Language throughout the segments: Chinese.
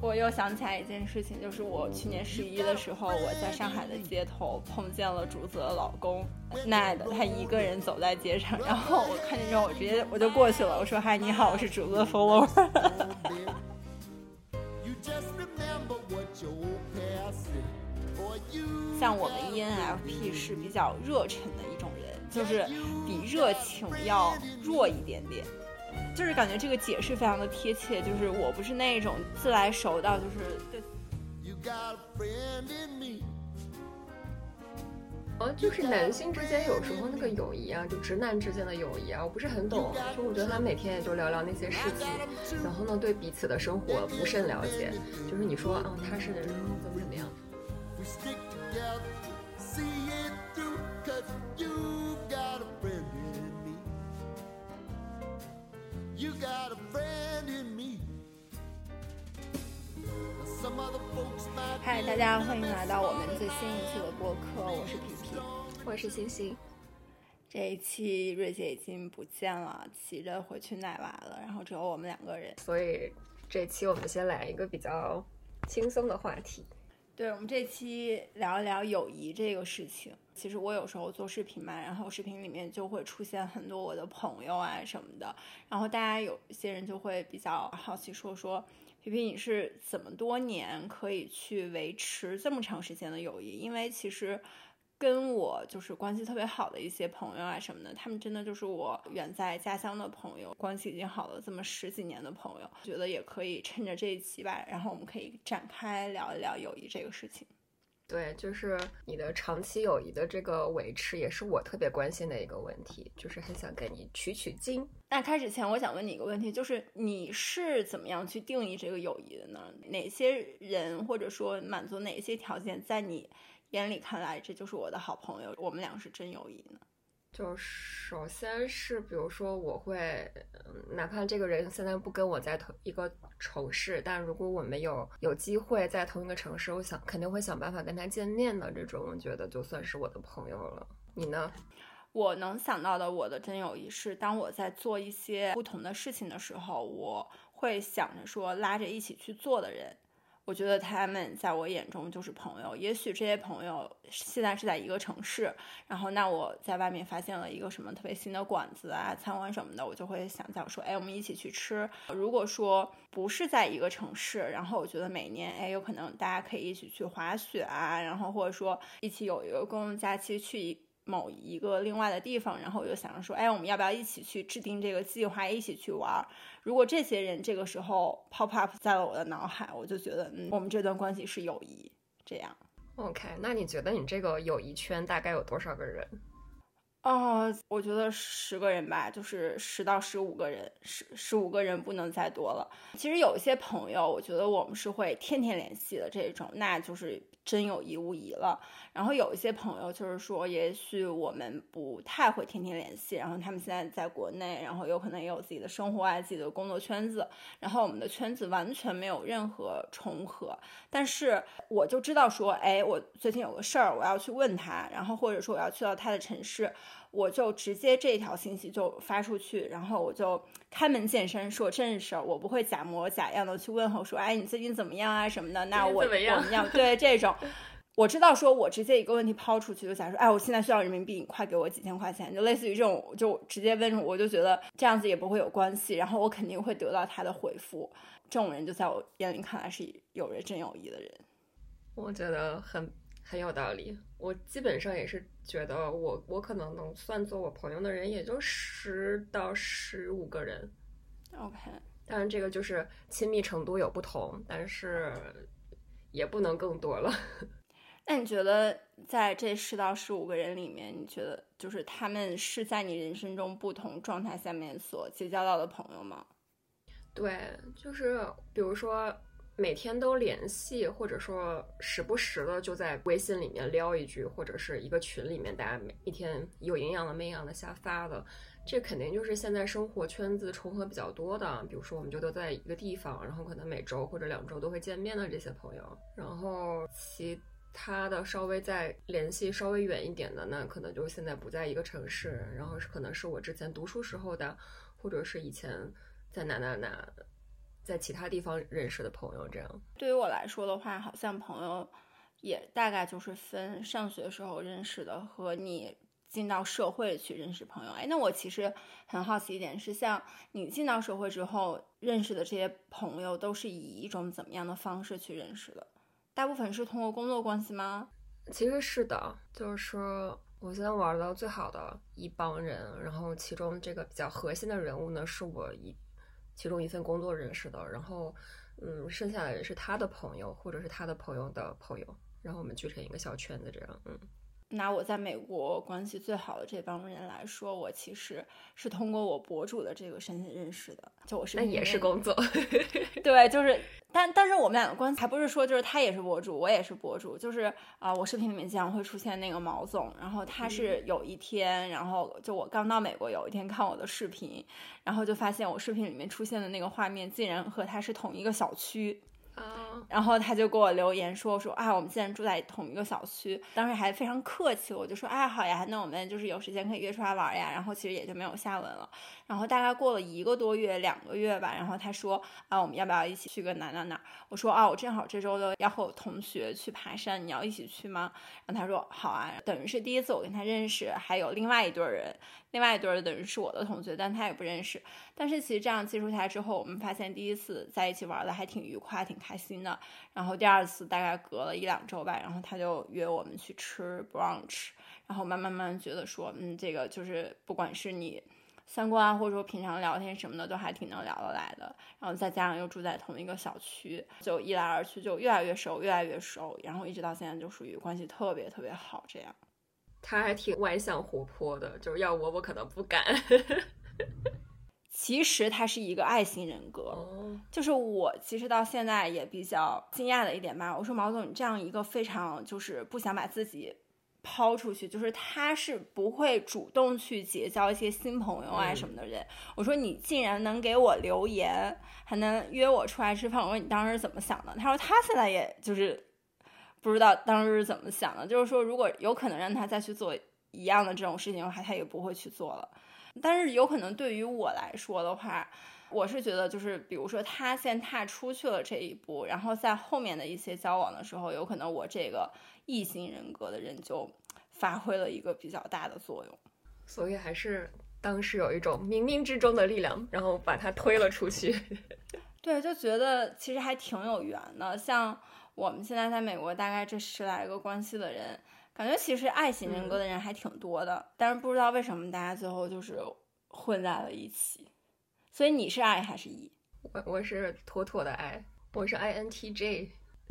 我又想起来一件事情，就是我去年十一的时候，我在上海的街头碰见了竹子的老公奈的，他一个人走在街上，然后我看见之后，我直接我就过去了，我说嗨，你好，我是竹子的 follower。像我们 ENFP 是比较热忱的一种人，就是比热情要弱一点点。就是感觉这个解释非常的贴切，就是我不是那种自来熟到就是对。呃，就是男性之间有时候那个友谊啊，就直男之间的友谊啊，我不是很懂。就我觉得他每天也就聊聊那些事情，然后呢，对彼此的生活不甚了解。就是你说啊，他是怎么怎么样？嗨，大家欢迎来到我们最新一期的播客，我是皮皮，我是星星。这一期瑞姐已经不见了，急着回去奶娃了，然后只有我们两个人，所以这期我们先来一个比较轻松的话题。对，我们这期聊一聊友谊这个事情。其实我有时候做视频嘛，然后视频里面就会出现很多我的朋友啊什么的，然后大家有些人就会比较好奇，说说皮皮你是怎么多年可以去维持这么长时间的友谊？因为其实。跟我就是关系特别好的一些朋友啊什么的，他们真的就是我远在家乡的朋友，关系已经好了这么十几年的朋友，觉得也可以趁着这一期吧，然后我们可以展开聊一聊友谊这个事情。对，就是你的长期友谊的这个维持，也是我特别关心的一个问题，就是很想给你取取经。那开始前，我想问你一个问题，就是你是怎么样去定义这个友谊的呢？哪些人或者说满足哪些条件，在你？眼里看来，这就是我的好朋友，我们俩是真友谊呢。就首先是，比如说，我会，哪怕这个人现在不跟我在同一个城市，但如果我们有有机会在同一个城市，我想肯定会想办法跟他见面的。这种我觉得就算是我的朋友了。你呢？我能想到的，我的真友谊是，当我在做一些不同的事情的时候，我会想着说拉着一起去做的人。我觉得他们在我眼中就是朋友，也许这些朋友现在是在一个城市，然后那我在外面发现了一个什么特别新的馆子啊、餐馆什么的，我就会想讲说，哎，我们一起去吃。如果说不是在一个城市，然后我觉得每年，哎，有可能大家可以一起去滑雪啊，然后或者说一起有一个公共假期去。某一个另外的地方，然后我就想着说，哎，我们要不要一起去制定这个计划，一起去玩？如果这些人这个时候 pop up 在了我的脑海，我就觉得，嗯，我们这段关系是友谊。这样，OK，那你觉得你这个友谊圈大概有多少个人？哦，我觉得十个人吧，就是十到十五个人，十十五个人不能再多了。其实有一些朋友，我觉得我们是会天天联系的这种，那就是。真有意无疑了。然后有一些朋友就是说，也许我们不太会天天联系，然后他们现在在国内，然后有可能也有自己的生活啊，自己的工作圈子，然后我们的圈子完全没有任何重合。但是我就知道说，哎，我最近有个事儿，我要去问他，然后或者说我要去到他的城市。我就直接这条信息就发出去，然后我就开门见山说正事儿，我不会假模假样的去问候说，哎，你最近怎么样啊什么的。那我怎么样？对这种，我知道说我直接一个问题抛出去，就假如说，哎，我现在需要人民币，你快给我几千块钱，就类似于这种，就直接问，我就觉得这样子也不会有关系，然后我肯定会得到他的回复。这种人就在我眼里看来是有着真友谊的人。我觉得很。很有道理，我基本上也是觉得，我我可能能算作我朋友的人，也就十到十五个人。OK，当然这个就是亲密程度有不同，但是也不能更多了。那你觉得在这十到十五个人里面，你觉得就是他们是在你人生中不同状态下面所结交到的朋友吗？对，就是比如说。每天都联系，或者说时不时的就在微信里面撩一句，或者是一个群里面大家每一天有营养的没营养的瞎发的，这肯定就是现在生活圈子重合比较多的。比如说，我们就都在一个地方，然后可能每周或者两周都会见面的这些朋友。然后其他的稍微再联系稍微远一点的，那可能就现在不在一个城市，然后是可能是我之前读书时候的，或者是以前在哪哪哪。在其他地方认识的朋友这样。对于我来说的话，好像朋友也大概就是分上学时候认识的和你进到社会去认识朋友。哎，那我其实很好奇一点是，像你进到社会之后认识的这些朋友，都是以一种怎么样的方式去认识的？大部分是通过工作关系吗？其实是的，就是我现在玩到最好的一帮人，然后其中这个比较核心的人物呢，是我一其中一份工作认识的，然后嗯，剩下的人是他的朋友或者是他的朋友的朋友，然后我们聚成一个小圈子这样，嗯。拿我在美国关系最好的这帮人来说，我其实是通过我博主的这个身份认识的。就我是那也是工作，对，就是，但但是我们两个关系还不是说就是他也是博主，我也是博主，就是啊，我视频里面经常会出现那个毛总，然后他是有一天，然后就我刚到美国有一天看我的视频，然后就发现我视频里面出现的那个画面竟然和他是同一个小区。然后他就给我留言说说啊，我们现在住在同一个小区，当时还非常客气，我就说啊好呀，那我们就是有时间可以约出来玩呀。然后其实也就没有下文了。然后大概过了一个多月、两个月吧，然后他说啊，我们要不要一起去个哪哪哪？我说啊，我正好这周的要和我同学去爬山，你要一起去吗？然后他说好啊，等于是第一次我跟他认识，还有另外一对人。另外一对儿等于是我的同学，但他也不认识。但是其实这样接触下来之后，我们发现第一次在一起玩的还挺愉快、挺开心的。然后第二次大概隔了一两周吧，然后他就约我们去吃 brunch。然后慢慢慢觉得说，嗯，这个就是不管是你三观啊，或者说平常聊天什么的，都还挺能聊得来的。然后再加上又住在同一个小区，就一来二去就越来越熟，越来越熟。然后一直到现在就属于关系特别特别好这样。他还挺外向活泼的，就是要我我可能不敢。其实他是一个爱心人格，就是我其实到现在也比较惊讶的一点吧。我说毛总，你这样一个非常就是不想把自己抛出去，就是他是不会主动去结交一些新朋友啊什么的人。我说你竟然能给我留言，还能约我出来吃饭，我说你当时怎么想的？他说他现在也就是。不知道当时是怎么想的，就是说，如果有可能让他再去做一样的这种事情的话，他也不会去做了。但是有可能对于我来说的话，我是觉得，就是比如说他先踏出去了这一步，然后在后面的一些交往的时候，有可能我这个异性人格的人就发挥了一个比较大的作用。所以还是当时有一种冥冥之中的力量，然后把他推了出去。对，就觉得其实还挺有缘的，像。我们现在在美国，大概这十来个关系的人，感觉其实爱型人格的人还挺多的，但是不知道为什么大家最后就是混在了一起。所以你是爱还是 E？我我是妥妥的爱我是 INTJ，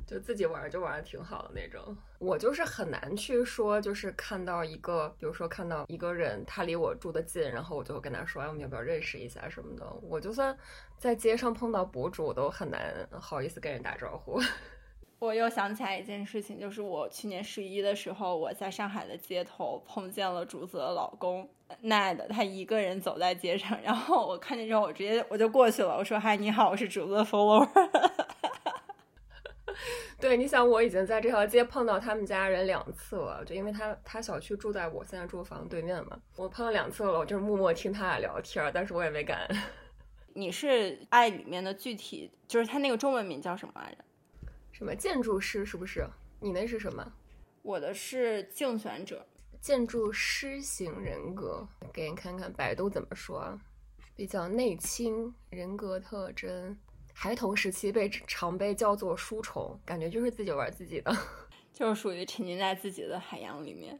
就自己玩就玩的挺好的那种。我就是很难去说，就是看到一个，比如说看到一个人，他离我住的近，然后我就跟他说，哎，我们要不要认识一下什么的。我就算在街上碰到博主，我都很难好意思跟人打招呼。我又想起来一件事情，就是我去年十一的时候，我在上海的街头碰见了竹子的老公奈的，他一个人走在街上，然后我看见之后，我直接我就过去了，我说：“嗨，你好，我是竹子的 follower。”对，你想我已经在这条街碰到他们家人两次了，就因为他他小区住在我现在住的房对面嘛，我碰到两次了，我就是默默听他俩聊天，但是我也没敢。你是爱里面的具体，就是他那个中文名叫什么来着？什么建筑师是不是？你那是什么？我的是竞选者，建筑师型人格。给你看看百度怎么说啊，比较内倾，人格特征，孩童时期被常被叫做书虫，感觉就是自己玩自己的，就是属于沉浸在自己的海洋里面。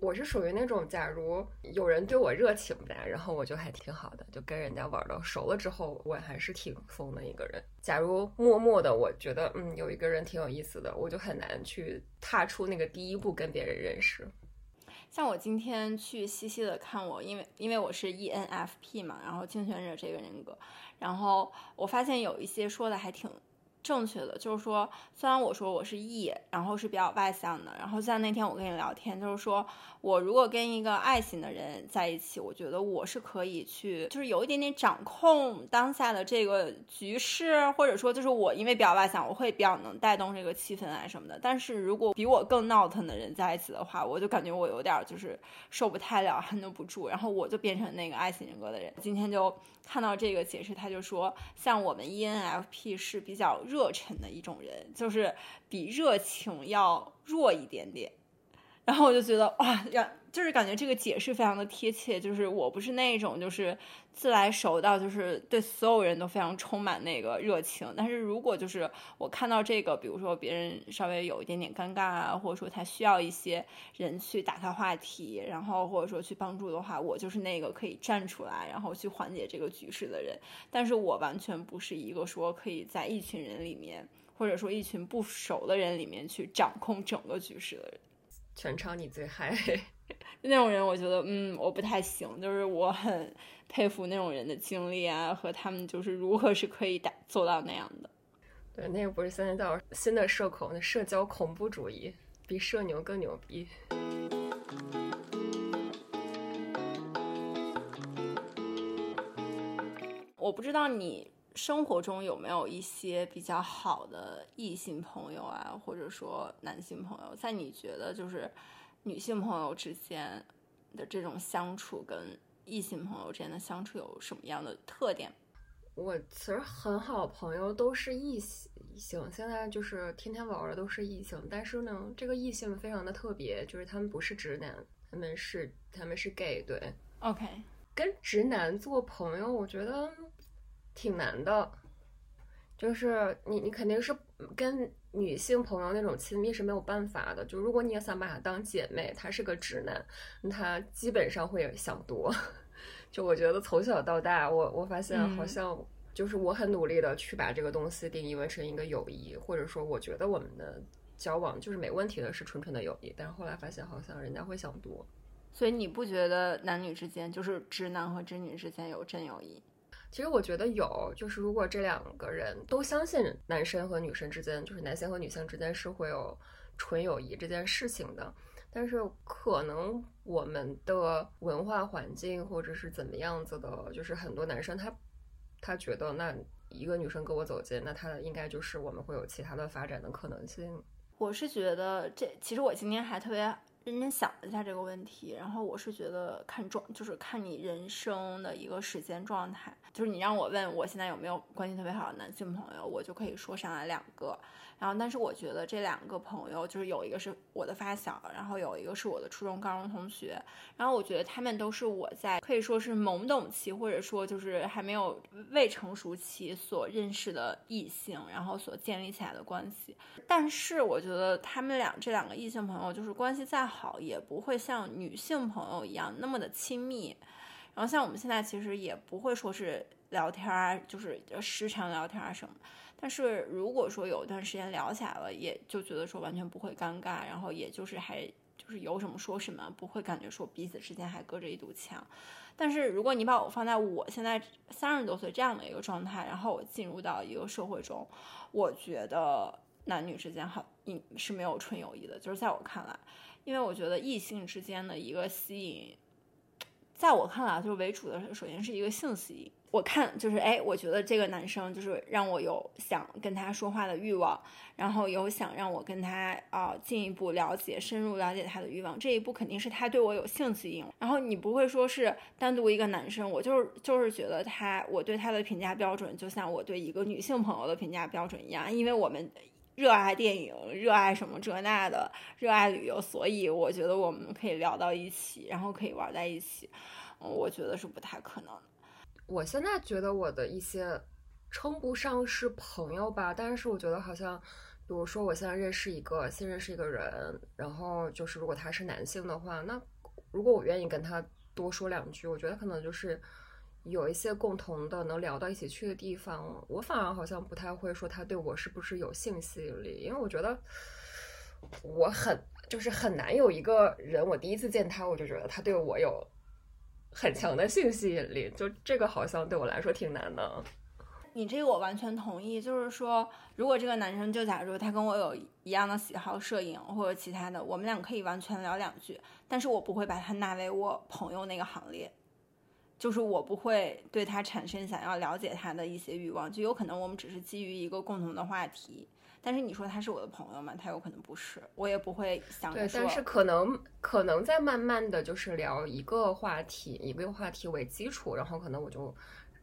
我是属于那种，假如有人对我热情吧，然后我就还挺好的，就跟人家玩到熟了之后，我还是挺疯的一个人。假如默默的，我觉得嗯有一个人挺有意思的，我就很难去踏出那个第一步跟别人认识。像我今天去细细的看我，因为因为我是 ENFP 嘛，然后竞选者这个人格，然后我发现有一些说的还挺。正确的，就是说，虽然我说我是 E，然后是比较外向的，然后像那天我跟你聊天，就是说我如果跟一个爱型的人在一起，我觉得我是可以去，就是有一点点掌控当下的这个局势，或者说就是我因为比较外向，我会比较能带动这个气氛啊什么的。但是如果比我更闹腾的人在一起的话，我就感觉我有点就是受不太了撑不住，然后我就变成那个爱型人格的人。今天就看到这个解释，他就说，像我们 ENFP 是比较热热忱的一种人，就是比热情要弱一点点。然后我就觉得哇，让就是感觉这个解释非常的贴切，就是我不是那种就是自来熟到就是对所有人都非常充满那个热情，但是如果就是我看到这个，比如说别人稍微有一点点尴尬啊，或者说他需要一些人去打开话题，然后或者说去帮助的话，我就是那个可以站出来，然后去缓解这个局势的人。但是我完全不是一个说可以在一群人里面，或者说一群不熟的人里面去掌控整个局势的人。全场你最嗨，那种人我觉得，嗯，我不太行。就是我很佩服那种人的经历啊，和他们就是如何是可以打做到那样的。对，那个不是现在叫新的社恐，那社交恐怖主义比社牛更牛逼。我不知道你生活中有没有一些比较好的异性朋友啊，或者说男性朋友，在你觉得就是女性朋友之间的这种相处，跟异性朋友之间的相处有什么样的特点？我其实很好朋友都是异性，现在就是天天玩的都是异性，但是呢，这个异性非常的特别，就是他们不是直男，他们是他们是 gay，对，OK，跟直男做朋友，我觉得。挺难的，就是你你肯定是跟女性朋友那种亲密是没有办法的。就如果你也想把她当姐妹，她是个直男，他基本上会想多。就我觉得从小到大，我我发现好像就是我很努力的去把这个东西定义为成一个友谊，或者说我觉得我们的交往就是没问题的，是纯纯的友谊。但是后来发现好像人家会想多。所以你不觉得男女之间，就是直男和直女之间有真友谊？其实我觉得有，就是如果这两个人都相信男生和女生之间，就是男性和女性之间是会有纯友谊这件事情的，但是可能我们的文化环境或者是怎么样子的，就是很多男生他他觉得那一个女生跟我走近，那他应该就是我们会有其他的发展的可能性。我是觉得这其实我今天还特别。认真想了一下这个问题，然后我是觉得看状，就是看你人生的一个时间状态。就是你让我问我现在有没有关系特别好的男性朋友，我就可以说上来两个。然后，但是我觉得这两个朋友，就是有一个是我的发小，然后有一个是我的初中、高中同学。然后我觉得他们都是我在可以说是懵懂期，或者说就是还没有未成熟期所认识的异性，然后所建立起来的关系。但是我觉得他们俩这两个异性朋友，就是关系再好，也不会像女性朋友一样那么的亲密。然后像我们现在其实也不会说是聊天啊，就是时常聊天啊什么。但是如果说有一段时间聊起来了，也就觉得说完全不会尴尬，然后也就是还就是有什么说什么，不会感觉说彼此之间还隔着一堵墙。但是如果你把我放在我现在三十多岁这样的一个状态，然后我进入到一个社会中，我觉得男女之间好，是没有纯友谊的。就是在我看来，因为我觉得异性之间的一个吸引，在我看来就是为主的，首先是一个性吸引。我看就是哎，我觉得这个男生就是让我有想跟他说话的欲望，然后有想让我跟他啊进一步了解、深入了解他的欲望。这一步肯定是他对我有性吸引。然后你不会说是单独一个男生，我就是就是觉得他，我对他的评价标准就像我对一个女性朋友的评价标准一样，因为我们热爱电影，热爱什么这那的，热爱旅游，所以我觉得我们可以聊到一起，然后可以玩在一起。嗯，我觉得是不太可能。我现在觉得我的一些称不上是朋友吧，但是我觉得好像，比如说我现在认识一个新认识一个人，然后就是如果他是男性的话，那如果我愿意跟他多说两句，我觉得可能就是有一些共同的能聊到一起去的地方。我反而好像不太会说他对我是不是有性吸引力，因为我觉得我很就是很难有一个人，我第一次见他我就觉得他对我有。很强的性吸引力，就这个好像对我来说挺难的。你这个我完全同意，就是说，如果这个男生就假如他跟我有一样的喜好，摄影或者其他的，我们俩可以完全聊两句，但是我不会把他纳为我朋友那个行列，就是我不会对他产生想要了解他的一些欲望，就有可能我们只是基于一个共同的话题。但是你说他是我的朋友嘛？他有可能不是，我也不会想。对，但是可能可能在慢慢的就是聊一个话题，一个话题为基础，然后可能我就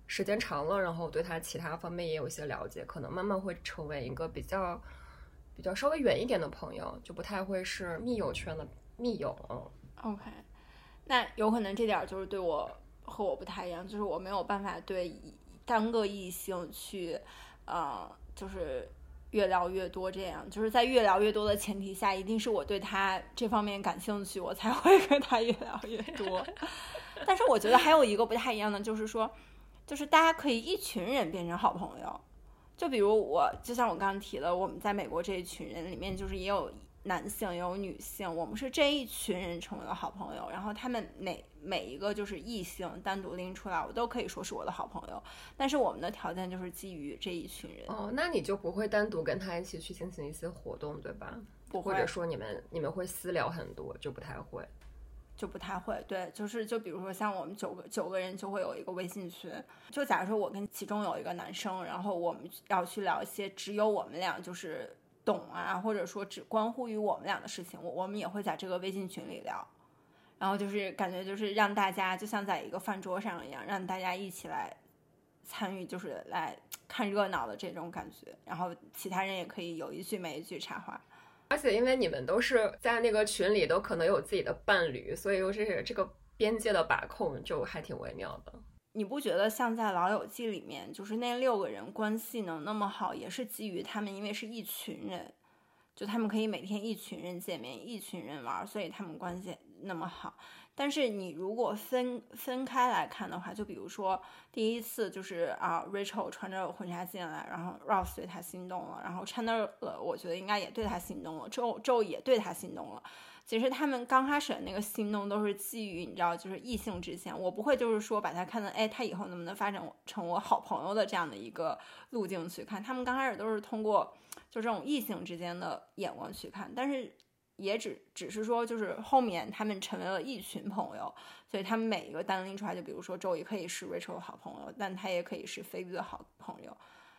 时间长了，然后对他其他方面也有一些了解，可能慢慢会成为一个比较比较稍微远一点的朋友，就不太会是密友圈的密友。OK，那有可能这点就是对我和我不太一样，就是我没有办法对单个异性去，呃，就是。越聊越多，这样就是在越聊越多的前提下，一定是我对他这方面感兴趣，我才会跟他越聊越多。但是我觉得还有一个不太一样的，就是说，就是大家可以一群人变成好朋友。就比如我，就像我刚刚提的，我们在美国这一群人里面，就是也有。男性也有女性，我们是这一群人成为了好朋友，然后他们每每一个就是异性单独拎出来，我都可以说是我的好朋友。但是我们的条件就是基于这一群人。哦，那你就不会单独跟他一起去进行一些活动，对吧？不会。或者说你们你们会私聊很多，就不太会，就不太会。对，就是就比如说像我们九个九个人就会有一个微信群，就假如说我跟其中有一个男生，然后我们要去聊一些只有我们俩就是。懂啊，或者说只关乎于我们俩的事情，我我们也会在这个微信群里聊，然后就是感觉就是让大家就像在一个饭桌上一样，让大家一起来参与，就是来看热闹的这种感觉，然后其他人也可以有一句没一句插话，而且因为你们都是在那个群里，都可能有自己的伴侣，所以又是这个边界的把控就还挺微妙的。你不觉得像在《老友记》里面，就是那六个人关系能那么好，也是基于他们因为是一群人，就他们可以每天一群人见面，一群人玩，所以他们关系那么好。但是你如果分分开来看的话，就比如说第一次就是啊，Rachel 穿着婚纱进来，然后 Ross 对他心动了，然后 Chandler 我觉得应该也对他心动了，Joe Joe 也对他心动了。其实他们刚开始的那个心动都是基于你知道，就是异性之间，我不会就是说把他看成，哎，他以后能不能发展成我好朋友的这样的一个路径去看。他们刚开始都是通过就这种异性之间的眼光去看，但是也只只是说就是后面他们成为了一群朋友，所以他们每一个单拎出来，就比如说周也可以是 Rachel 的好朋友，但他也可以是菲比的好朋友。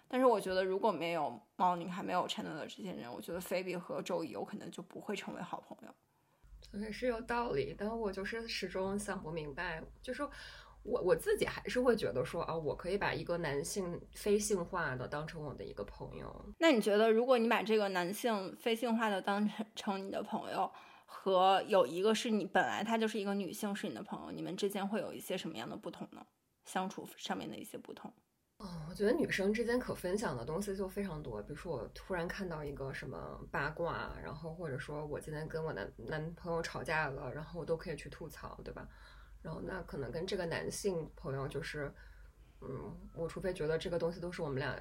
但是我觉得如果没有猫宁还没有 Chandler 这些人，我觉得菲比和周易有可能就不会成为好朋友。也是有道理，但我就是始终想不明白，就是我我自己还是会觉得说啊，我可以把一个男性非性化的当成我的一个朋友。那你觉得，如果你把这个男性非性化的当成成你的朋友，和有一个是你本来他就是一个女性是你的朋友，你们之间会有一些什么样的不同呢？相处上面的一些不同？哦，我觉得女生之间可分享的东西就非常多。比如说，我突然看到一个什么八卦，然后或者说我今天跟我男男朋友吵架了，然后我都可以去吐槽，对吧？然后那可能跟这个男性朋友就是，嗯，我除非觉得这个东西都是我们俩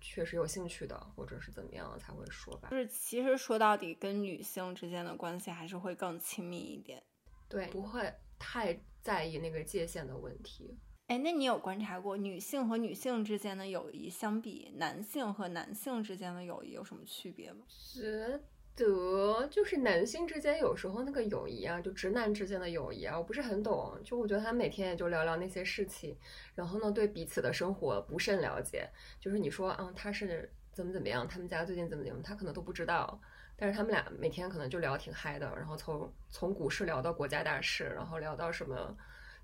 确实有兴趣的，或者是怎么样才会说吧。就是其实说到底，跟女性之间的关系还是会更亲密一点，对，不会太在意那个界限的问题。哎，那你有观察过女性和女性之间的友谊相比男性和男性之间的友谊有什么区别吗？觉得就是男性之间有时候那个友谊啊，就直男之间的友谊啊，我不是很懂。就我觉得他每天也就聊聊那些事情，然后呢，对彼此的生活不甚了解。就是你说啊，他是怎么怎么样，他们家最近怎么怎么，他可能都不知道。但是他们俩每天可能就聊挺嗨的，然后从从股市聊到国家大事，然后聊到什么。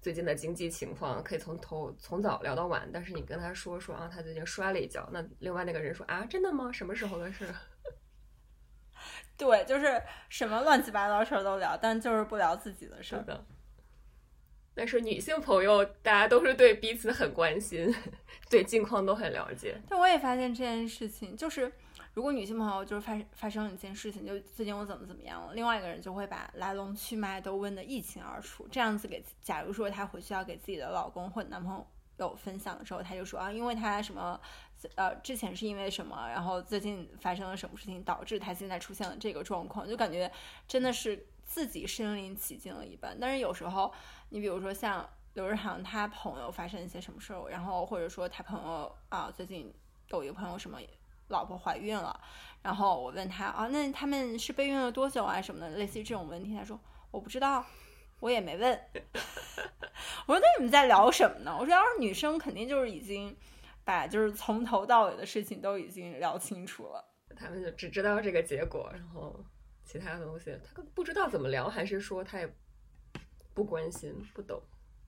最近的经济情况可以从头从早聊到晚，但是你跟他说说啊，他最近摔了一跤，那另外那个人说啊，真的吗？什么时候的事？对，就是什么乱七八糟事儿都聊，但就是不聊自己的事儿的。但是女性朋友，大家都是对彼此很关心，对近况都很了解。但我也发现这件事情，就是。如果女性朋友就是发发生一件事情，就最近我怎么怎么样了，另外一个人就会把来龙去脉都问得一清二楚。这样子给，假如说她回去要给自己的老公或男朋友分享的时候，她就说啊，因为她什么，呃，之前是因为什么，然后最近发生了什么事情导致她现在出现了这个状况，就感觉真的是自己身临其境了一般。但是有时候，你比如说像刘日航他朋友发生一些什么事儿，然后或者说他朋友啊最近有一个朋友什么老婆怀孕了，然后我问他啊，那他们是备孕了多久啊什么的，类似于这种问题，他说我不知道，我也没问。我说那你们在聊什么呢？我说要是女生肯定就是已经把就是从头到尾的事情都已经聊清楚了，他们就只知道这个结果，然后其他的东西他不知道怎么聊，还是说他也不关心不懂。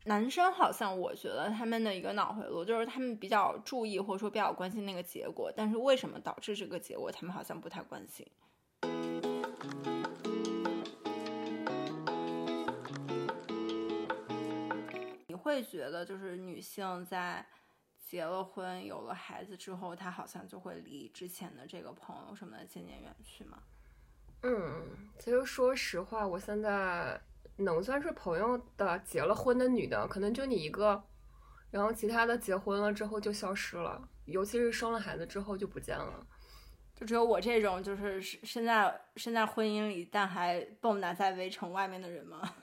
男生好像我觉得他们的一个脑回路就是他们比较注意或者说比较关心那个结果，但是为什么导致这个结果，他们好像不太关心。你会觉得就是女性在结了婚有了孩子之后，她好像就会离之前的这个朋友什么的渐渐远去吗？嗯，其实说实话，我现在。能算是朋友的结了婚的女的，可能就你一个，然后其他的结婚了之后就消失了，尤其是生了孩子之后就不见了，就只有我这种就是身在身在婚姻里但还蹦跶在围城外面的人吗？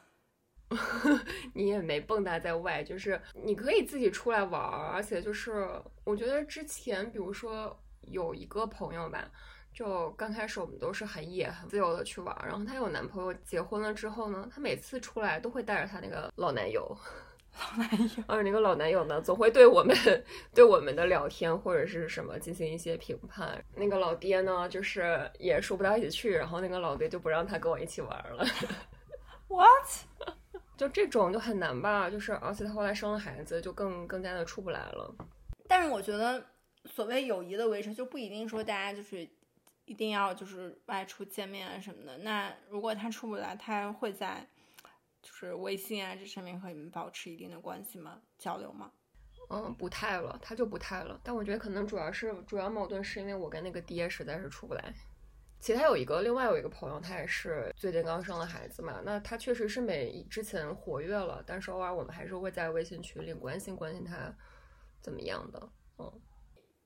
你也没蹦跶在外，就是你可以自己出来玩儿，而且就是我觉得之前比如说有一个朋友吧。就刚开始我们都是很野、很自由的去玩，然后她有男朋友结婚了之后呢，她每次出来都会带着她那个老男友，老男友，而那个老男友呢，总会对我们、对我们的聊天或者是什么进行一些评判。那个老爹呢，就是也说不到一起去，然后那个老爹就不让他跟我一起玩了。What？就这种就很难吧？就是而且他后来生了孩子，就更更加的出不来了。但是我觉得，所谓友谊的维持，就不一定说大家就是。一定要就是外出见面啊什么的。那如果他出不来，他会在就是微信啊这上面和你们保持一定的关系吗？交流吗？嗯，不太了，他就不太了。但我觉得可能主要是主要矛盾是因为我跟那个爹实在是出不来。其他有一个另外有一个朋友，他也是最近刚生了孩子嘛。那他确实是没之前活跃了，但是偶尔我们还是会在微信群里关心关心他怎么样的。嗯，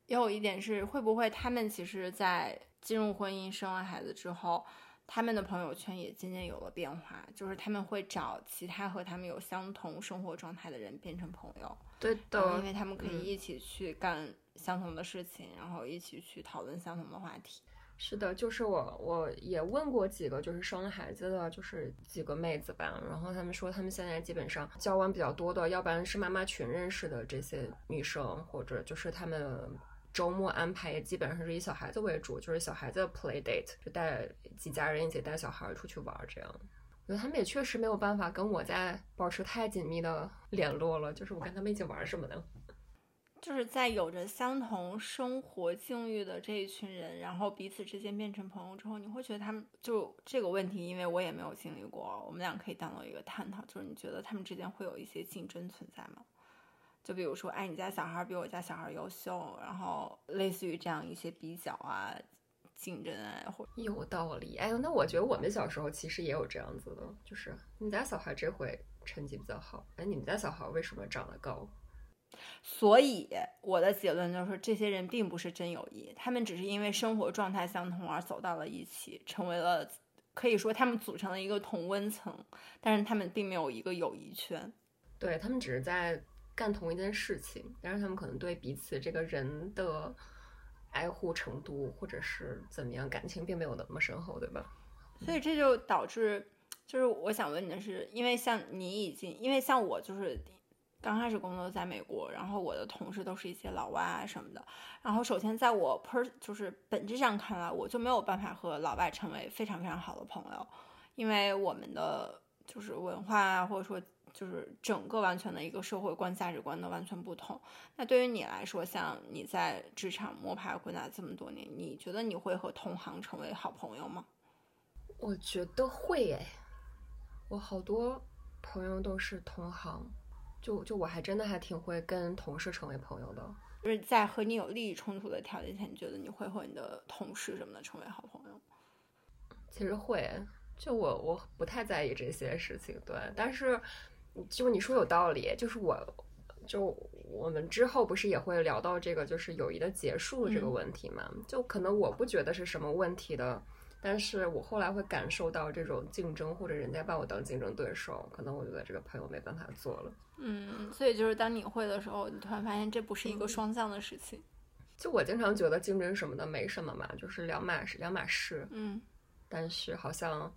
也有一点是会不会他们其实，在进入婚姻、生完孩子之后，他们的朋友圈也渐渐有了变化，就是他们会找其他和他们有相同生活状态的人变成朋友。对的，因为他们可以一起去干相同的事情，然后一起去讨论相同的话题。是的，就是我我也问过几个就是生了孩子的，就是几个妹子吧，然后他们说他们现在基本上交往比较多的，要不然是妈妈群认识的这些女生，或者就是他们。周末安排也基本上是以小孩子为主，就是小孩子 play date，就带几家人一起带小孩出去玩儿这样。我觉得他们也确实没有办法跟我在保持太紧密的联络了，就是我跟他们一起玩什么的。就是在有着相同生活境遇的这一群人，然后彼此之间变成朋友之后，你会觉得他们就这个问题，因为我也没有经历过，我们俩可以当做一个探讨，就是你觉得他们之间会有一些竞争存在吗？就比如说，哎，你家小孩比我家小孩优秀，然后类似于这样一些比较啊、竞争啊，或有道理。哎呦，那我觉得我们小时候其实也有这样子的，就是你家小孩这回成绩比较好，哎，你们家小孩为什么长得高？所以我的结论就是，这些人并不是真友谊，他们只是因为生活状态相同而走到了一起，成为了可以说他们组成了一个同温层，但是他们并没有一个友谊圈。对他们只是在。干同一件事情，但是他们可能对彼此这个人的爱护程度，或者是怎么样，感情并没有那么深厚，对吧？所以这就导致，就是我想问你的是，因为像你已经，因为像我就是刚开始工作在美国，然后我的同事都是一些老外啊什么的，然后首先在我 per 就是本质上看来，我就没有办法和老外成为非常非常好的朋友，因为我们的就是文化啊，或者说。就是整个完全的一个社会观、价值观的完全不同。那对于你来说，像你在职场摸爬滚打这么多年，你觉得你会和同行成为好朋友吗？我觉得会诶，我好多朋友都是同行，就就我还真的还挺会跟同事成为朋友的。就是在和你有利益冲突的条件下，你觉得你会和你的同事什么的成为好朋友？其实会，就我我不太在意这些事情，对，但是。就你说有道理，就是我，就我们之后不是也会聊到这个，就是友谊的结束这个问题嘛？就可能我不觉得是什么问题的但是我后来会感受到这种竞争，或者人家把我当竞争对手，可能我觉得这个朋友没办法做了。嗯，所以就是当你会的时候，你突然发现这不是一个双向的事情。就我经常觉得竞争什么的没什么嘛，就是两码事两码事。嗯，但是好像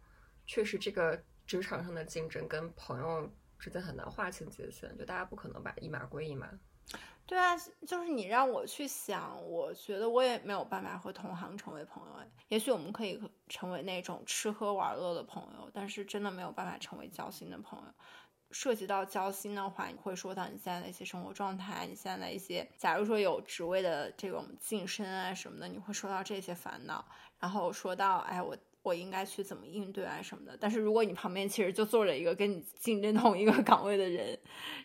确实这个职场上的竞争跟朋友之间很难划清界限，就大家不可能把一码归一码。对啊，就是你让我去想，我觉得我也没有办法和同行成为朋友。也许我们可以成为那种吃喝玩乐的朋友，但是真的没有办法成为交心的朋友。涉及到交心的话，你会说到你现在的一些生活状态，你现在的一些，假如说有职位的这种晋升啊什么的，你会说到这些烦恼，然后说到，哎，我。我应该去怎么应对啊什么的？但是如果你旁边其实就坐着一个跟你竞争同一个 岗位的人，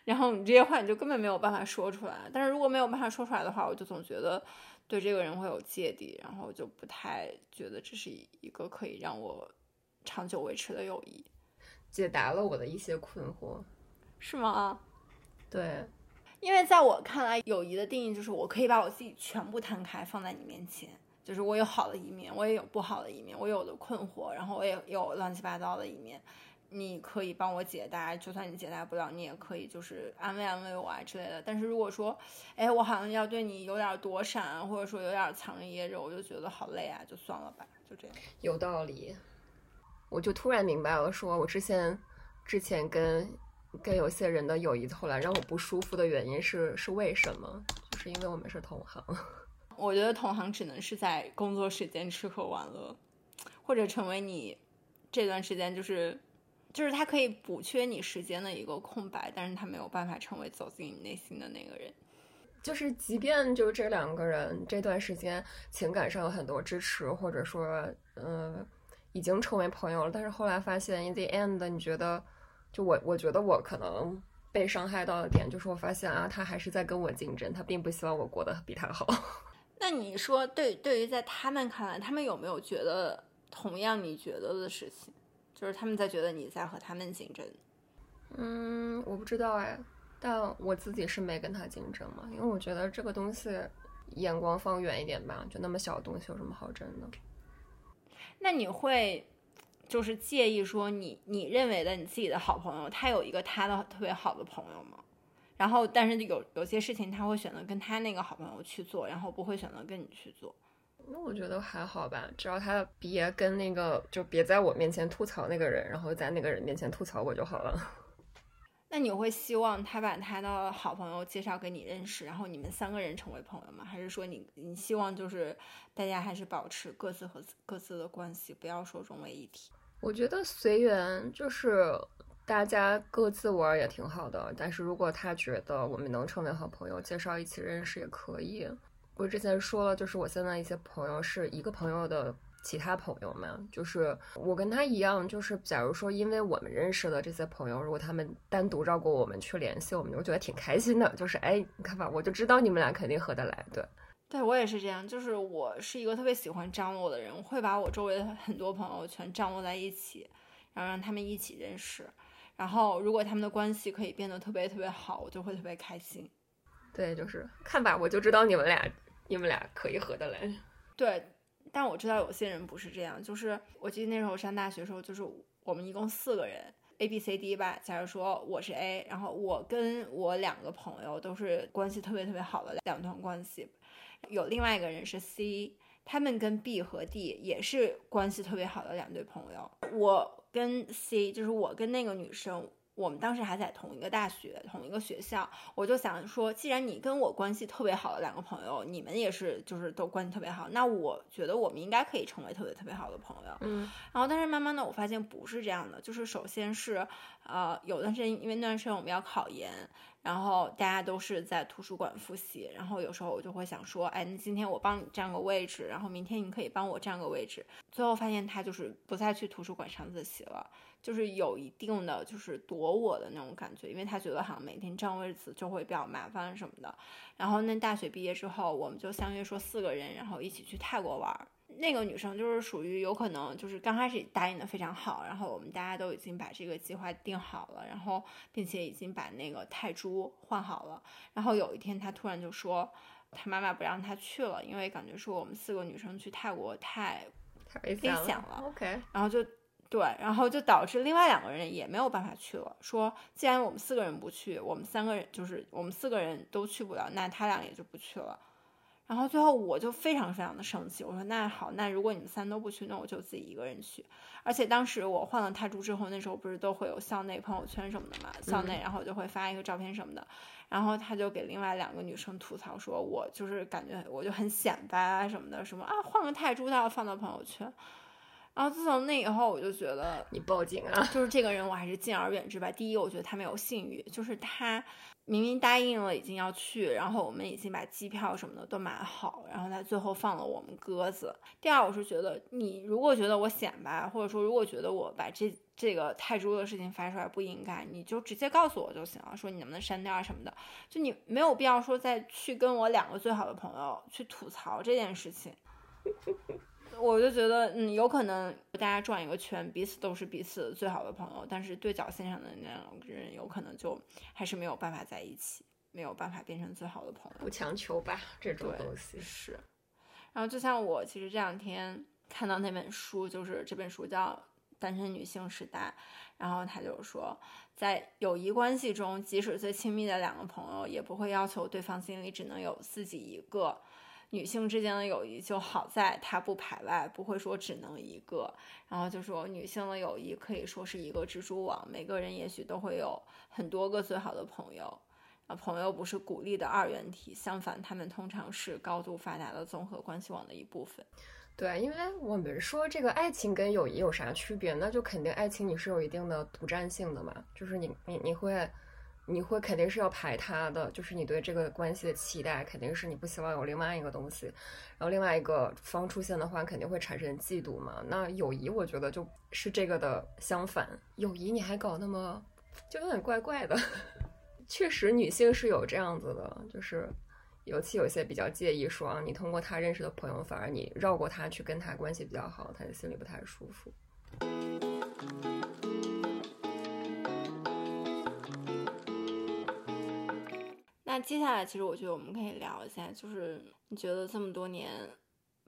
然后你这些话你就根本没有办法说出来。但是如果没有办法说出来的话，我就总觉得对这个人会有芥蒂，然后就不太觉得这是一个可以让我长久维持的友谊。解答了我的一些困惑，是吗？对，因为在我看来，友谊的定义就是我可以把我自己全部摊开放在你面前。就是我有好的一面，我也有不好的一面，我有的困惑，然后我也有乱七八糟的一面。你可以帮我解答，就算你解答不了，你也可以就是安慰安慰我啊之类的。但是如果说，哎，我好像要对你有点躲闪，或者说有点藏着掖着，我就觉得好累啊，就算了吧，就这样。有道理，我就突然明白了，说我之前之前跟跟有些人的友谊后来让我不舒服的原因是是为什么？就是因为我们是同行。我觉得同行只能是在工作时间吃喝玩乐，或者成为你这段时间就是就是他可以补缺你时间的一个空白，但是他没有办法成为走进你内心的那个人。就是即便就这两个人这段时间情感上有很多支持，或者说嗯已经成为朋友了，但是后来发现 in the end，你觉得就我我觉得我可能被伤害到的点就是我发现啊，他还是在跟我竞争，他并不希望我过得比他好。那你说，对对于在他们看来，他们有没有觉得同样你觉得的事情？就是他们在觉得你在和他们竞争？嗯，我不知道哎，但我自己是没跟他竞争嘛，因为我觉得这个东西眼光放远一点吧，就那么小的东西有什么好争的？那你会就是介意说你你认为的你自己的好朋友，他有一个他的特别好的朋友吗？然后，但是有有些事情他会选择跟他那个好朋友去做，然后不会选择跟你去做。那我觉得还好吧，只要他别跟那个，就别在我面前吐槽那个人，然后在那个人面前吐槽我就好了。那你会希望他把他的好朋友介绍给你认识，然后你们三个人成为朋友吗？还是说你你希望就是大家还是保持各自和各自的关系，不要说融为一体？我觉得随缘，就是。大家各自玩也挺好的，但是如果他觉得我们能成为好朋友，介绍一起认识也可以。我之前说了，就是我现在一些朋友是一个朋友的其他朋友们，就是我跟他一样，就是假如说因为我们认识的这些朋友，如果他们单独绕过我们去联系我们，我觉得挺开心的。就是哎，你看吧，我就知道你们俩肯定合得来。对，对我也是这样，就是我是一个特别喜欢张罗的人，我会把我周围的很多朋友全张罗在一起，然后让他们一起认识。然后，如果他们的关系可以变得特别特别好，我就会特别开心。对，就是看吧，我就知道你们俩，你们俩可以合得来。对，但我知道有些人不是这样。就是我记得那时候上大学的时候，就是我们一共四个人，A、B、C、D 吧。假如说我是 A，然后我跟我两个朋友都是关系特别特别好的两段关系，有另外一个人是 C，他们跟 B 和 D 也是关系特别好的两对朋友。我。跟 C 就是我跟那个女生，我们当时还在同一个大学、同一个学校，我就想说，既然你跟我关系特别好的两个朋友，你们也是就是都关系特别好，那我觉得我们应该可以成为特别特别好的朋友。嗯，然后但是慢慢的我发现不是这样的，就是首先是，呃，有段时间因为那段时间我们要考研。然后大家都是在图书馆复习，然后有时候我就会想说，哎，那今天我帮你占个位置，然后明天你可以帮我占个位置。最后发现他就是不再去图书馆上自习了，就是有一定的就是躲我的那种感觉，因为他觉得好像每天占位子就会比较麻烦什么的。然后那大学毕业之后，我们就相约说四个人，然后一起去泰国玩。那个女生就是属于有可能就是刚开始答应的非常好，然后我们大家都已经把这个计划定好了，然后并且已经把那个泰铢换好了，然后有一天她突然就说，她妈妈不让她去了，因为感觉说我们四个女生去泰国太危险了。OK，然后就对，然后就导致另外两个人也没有办法去了。说既然我们四个人不去，我们三个人就是我们四个人都去不了，那他俩也就不去了。然后最后我就非常非常的生气，我说那好，那如果你们三都不去，那我就自己一个人去。而且当时我换了泰铢之后，那时候不是都会有校内朋友圈什么的嘛，校内然后我就会发一个照片什么的。然后他就给另外两个女生吐槽说，我就是感觉我就很显摆啊什么的，什么啊换个泰铢都要放到朋友圈。然后自从那以后，我就觉得你报警啊，就是这个人我还是敬而远之吧。第一，我觉得他没有信誉，就是他。明明答应了已经要去，然后我们已经把机票什么的都买好，然后他最后放了我们鸽子。第二，我是觉得你如果觉得我显摆，或者说如果觉得我把这这个泰铢的事情发出来不应该，你就直接告诉我就行了，说你能不能删掉什么的，就你没有必要说再去跟我两个最好的朋友去吐槽这件事情。我就觉得，嗯，有可能大家转一个圈，彼此都是彼此最好的朋友，但是对角线上的那两个人，有可能就还是没有办法在一起，没有办法变成最好的朋友。不强求吧，这种东西是。然后就像我其实这两天看到那本书，就是这本书叫《单身女性时代》，然后他就说，在友谊关系中，即使最亲密的两个朋友，也不会要求对方心里只能有自己一个。女性之间的友谊就好在它不排外，不会说只能一个。然后就说女性的友谊可以说是一个蜘蛛网，每个人也许都会有很多个最好的朋友。啊，朋友不是鼓励的二元体，相反，他们通常是高度发达的综合关系网的一部分。对，因为我们说这个爱情跟友谊有啥区别？那就肯定爱情你是有一定的独占性的嘛，就是你你你会。你会肯定是要排他的，就是你对这个关系的期待，肯定是你不希望有另外一个东西，然后另外一个方出现的话，肯定会产生嫉妒嘛。那友谊，我觉得就是这个的相反，友谊你还搞那么，就有点怪怪的。确实，女性是有这样子的，就是尤其有些比较介意说啊，你通过他认识的朋友，反而你绕过他去跟他关系比较好，他的心里不太舒服。接下来，其实我觉得我们可以聊一下，就是你觉得这么多年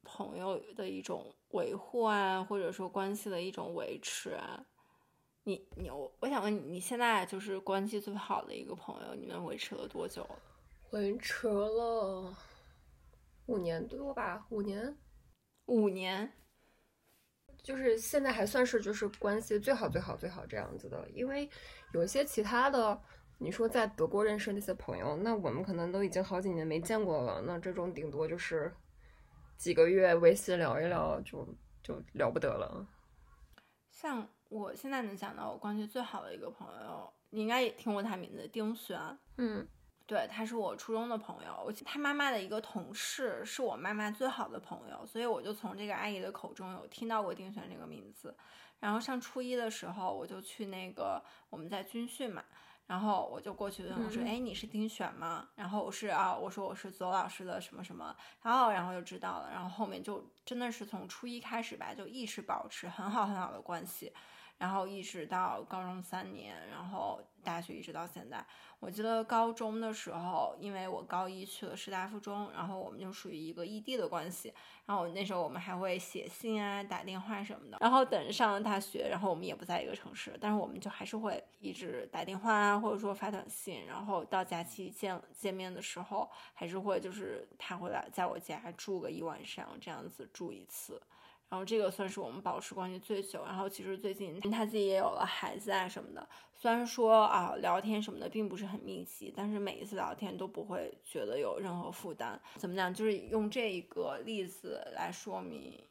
朋友的一种维护啊，或者说关系的一种维持啊，你你我我想问你，你现在就是关系最好的一个朋友，你们维持了多久了？维持了五年多吧，五年，五年，就是现在还算是就是关系最好最好最好这样子的，因为有一些其他的。你说在德国认识那些朋友，那我们可能都已经好几年没见过了。那这种顶多就是几个月微信聊一聊，就就了不得了。像我现在能想到我关系最好的一个朋友，你应该也听过他名字丁璇。嗯，对，他是我初中的朋友，我他妈妈的一个同事，是我妈妈最好的朋友，所以我就从这个阿姨的口中有听到过丁璇这个名字。然后上初一的时候，我就去那个我们在军训嘛。然后我就过去问我说：“哎，你是丁选吗？”然后我是啊，我说我是左老师的什么什么，然后然后就知道了。然后后面就真的是从初一开始吧，就一直保持很好很好的关系，然后一直到高中三年，然后大学一直到现在。我记得高中的时候，因为我高一去了师大附中，然后我们就属于一个异地的关系。然后那时候我们还会写信啊、打电话什么的。然后等上了大学，然后我们也不在一个城市，但是我们就还是会一直打电话啊，或者说发短信。然后到假期见见面的时候，还是会就是他会来在我家住个一晚上，这样子住一次。然后这个算是我们保持关系最久。然后其实最近他自己也有了孩子啊什么的。虽然说啊聊天什么的并不是很密集，但是每一次聊天都不会觉得有任何负担。怎么讲？就是用这一个例子来说明，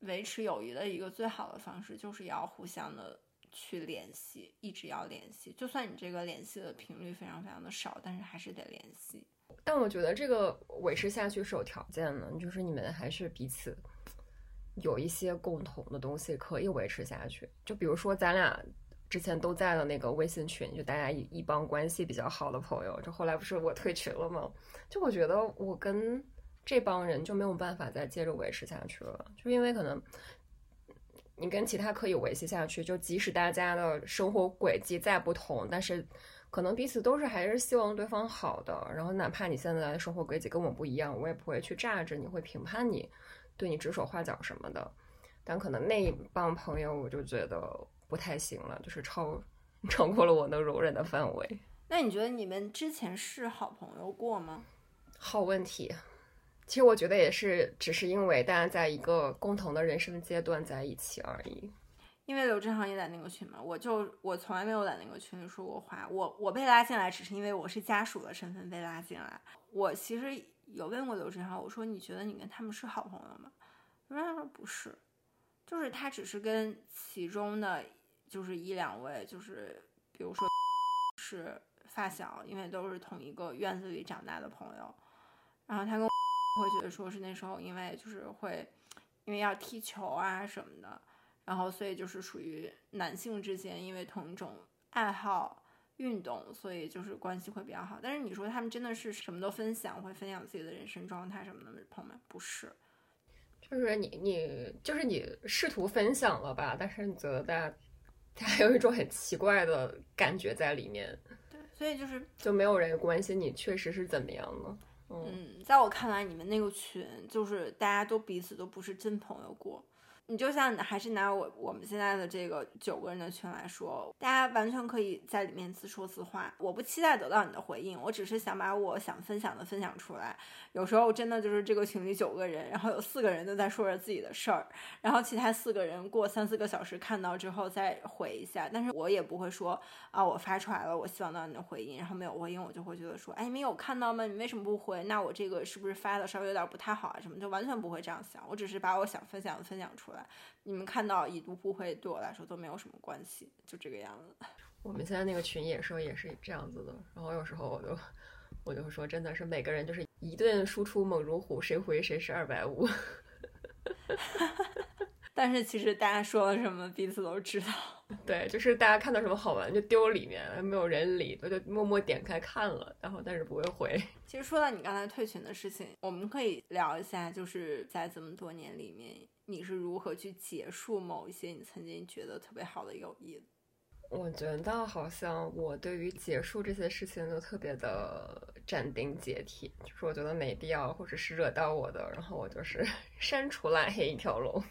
维持友谊的一个最好的方式，就是要互相的去联系，一直要联系。就算你这个联系的频率非常非常的少，但是还是得联系。但我觉得这个维持下去是有条件的，就是你们还是彼此。有一些共同的东西可以维持下去，就比如说咱俩之前都在的那个微信群，就大家一一帮关系比较好的朋友，就后来不是我退群了吗？就我觉得我跟这帮人就没有办法再接着维持下去了，就因为可能你跟其他可以维系下去，就即使大家的生活轨迹再不同，但是可能彼此都是还是希望对方好的，然后哪怕你现在的生活轨迹跟我不一样，我也不会去榨着你，会评判你。对你指手画脚什么的，但可能那一帮朋友我就觉得不太行了，就是超 超过了我能容忍的范围。那你觉得你们之前是好朋友过吗？好问题。其实我觉得也是，只是因为大家在一个共同的人生阶段在一起而已。因为刘振航也在那个群嘛，我就我从来没有在那个群里说过话。我我被拉进来只是因为我是家属的身份被拉进来。我其实有问过刘振航，我说你觉得你跟他们是好朋友吗？刘振航说不是，就是他只是跟其中的，就是一两位，就是比如说是发小，因为都是同一个院子里长大的朋友。然后他跟我会觉得说是那时候因为就是会因为要踢球啊什么的。然后，所以就是属于男性之间，因为同一种爱好运动，所以就是关系会比较好。但是你说他们真的是什么都分享，会分享自己的人生状态什么的朋友们？不是，就是你你就是你试图分享了吧？但是你觉得大家他还有一种很奇怪的感觉在里面。对，所以就是就没有人关心你确实是怎么样了。嗯，在我看来，你们那个群就是大家都彼此都不是真朋友过。你就像还是拿我我们现在的这个九个人的群来说，大家完全可以在里面自说自话。我不期待得到你的回应，我只是想把我想分享的分享出来。有时候真的就是这个群里九个人，然后有四个人都在说着自己的事儿，然后其他四个人过三四个小时看到之后再回一下。但是我也不会说啊，我发出来了，我希望到你的回应，然后没有回应，我就会觉得说，哎，你们有看到吗？你为什么不回？那我这个是不是发的稍微有点不太好啊？什么就完全不会这样想，我只是把我想分享的分享出来。你们看到已读不回，对我来说都没有什么关系，就这个样子。我们现在那个群也说也是这样子的，然后有时候我就我就说，真的是每个人就是一顿输出猛如虎，谁回谁是二百五。但是其实大家说了什么，彼此都知道。对，就是大家看到什么好玩就丢里面，没有人理，我就默默点开看了，然后但是不会回。其实说到你刚才退群的事情，我们可以聊一下，就是在这么多年里面。你是如何去结束某一些你曾经觉得特别好的友谊？我觉得好像我对于结束这些事情都特别的斩钉截铁，就是我觉得没必要，或者是惹到我的，然后我就是 删除拉黑一条龙。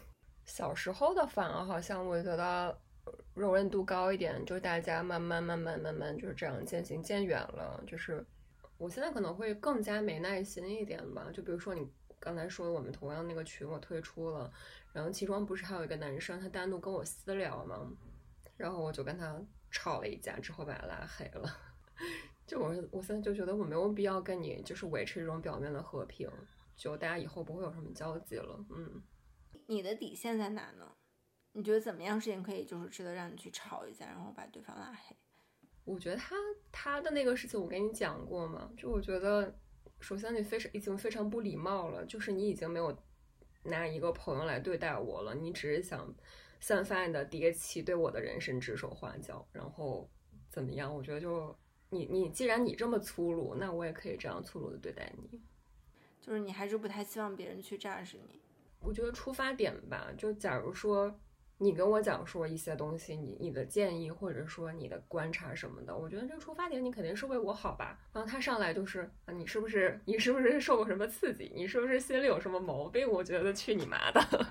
小时候的反而好像我觉得容忍度高一点，就大家慢慢慢慢慢慢就是这样渐行渐远了。就是我现在可能会更加没耐心一点吧，就比如说你。刚才说我们同样那个群我退出了，然后其中不是还有一个男生他单独跟我私聊吗？然后我就跟他吵了一架，之后把他拉黑了。就我我现在就觉得我没有必要跟你就是维持这种表面的和平，就大家以后不会有什么交集了。嗯，你的底线在哪呢？你觉得怎么样事情可以就是值得让你去吵一架，然后把对方拉黑？我觉得他他的那个事情我跟你讲过嘛，就我觉得。首先，你非常已经非常不礼貌了，就是你已经没有拿一个朋友来对待我了，你只是想散发你的迭起，对我的人生指手画脚，然后怎么样？我觉得就你你既然你这么粗鲁，那我也可以这样粗鲁的对待你。就是你还是不太希望别人去炸死你。我觉得出发点吧，就假如说。你跟我讲说一些东西，你你的建议或者说你的观察什么的，我觉得这个出发点你肯定是为我好吧。然后他上来就是，你是不是你是不是受过什么刺激？你是不是心里有什么毛病？我觉得去你妈的！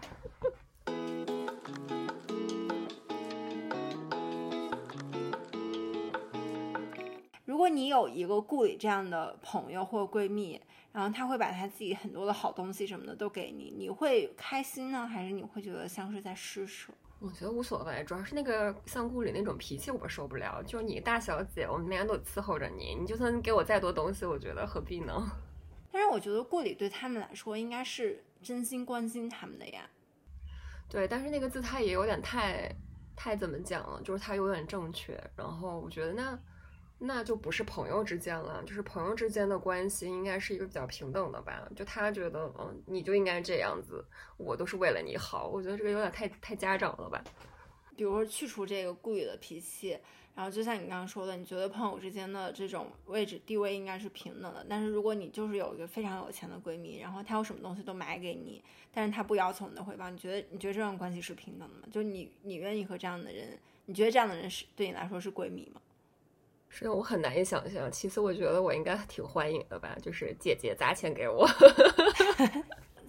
果你有一个顾里这样的朋友或闺蜜，然后他会把他自己很多的好东西什么的都给你，你会开心呢，还是你会觉得像是在施舍？我觉得无所谓，主要是那个像顾里那种脾气我受不了。就是你大小姐，我们每天都伺候着你，你就算给我再多东西，我觉得何必呢？但是我觉得顾里对他们来说应该是真心关心他们的呀。对，但是那个姿态也有点太太怎么讲了，就是他有点正确。然后我觉得那那就不是朋友之间了，就是朋友之间的关系应该是一个比较平等的吧？就他觉得，嗯，你就应该这样子，我都是为了你好。我觉得这个有点太太家长了吧？比如说去除这个顾宇的脾气，然后就像你刚刚说的，你觉得朋友之间的这种位置地位应该是平等的。但是如果你就是有一个非常有钱的闺蜜，然后她有什么东西都买给你，但是她不要求你的回报，你觉得你觉得这段关系是平等的吗？就你你愿意和这样的人，你觉得这样的人是对你来说是闺蜜吗？是我很难以想象。其次，我觉得我应该挺欢迎的吧，就是姐姐砸钱给我。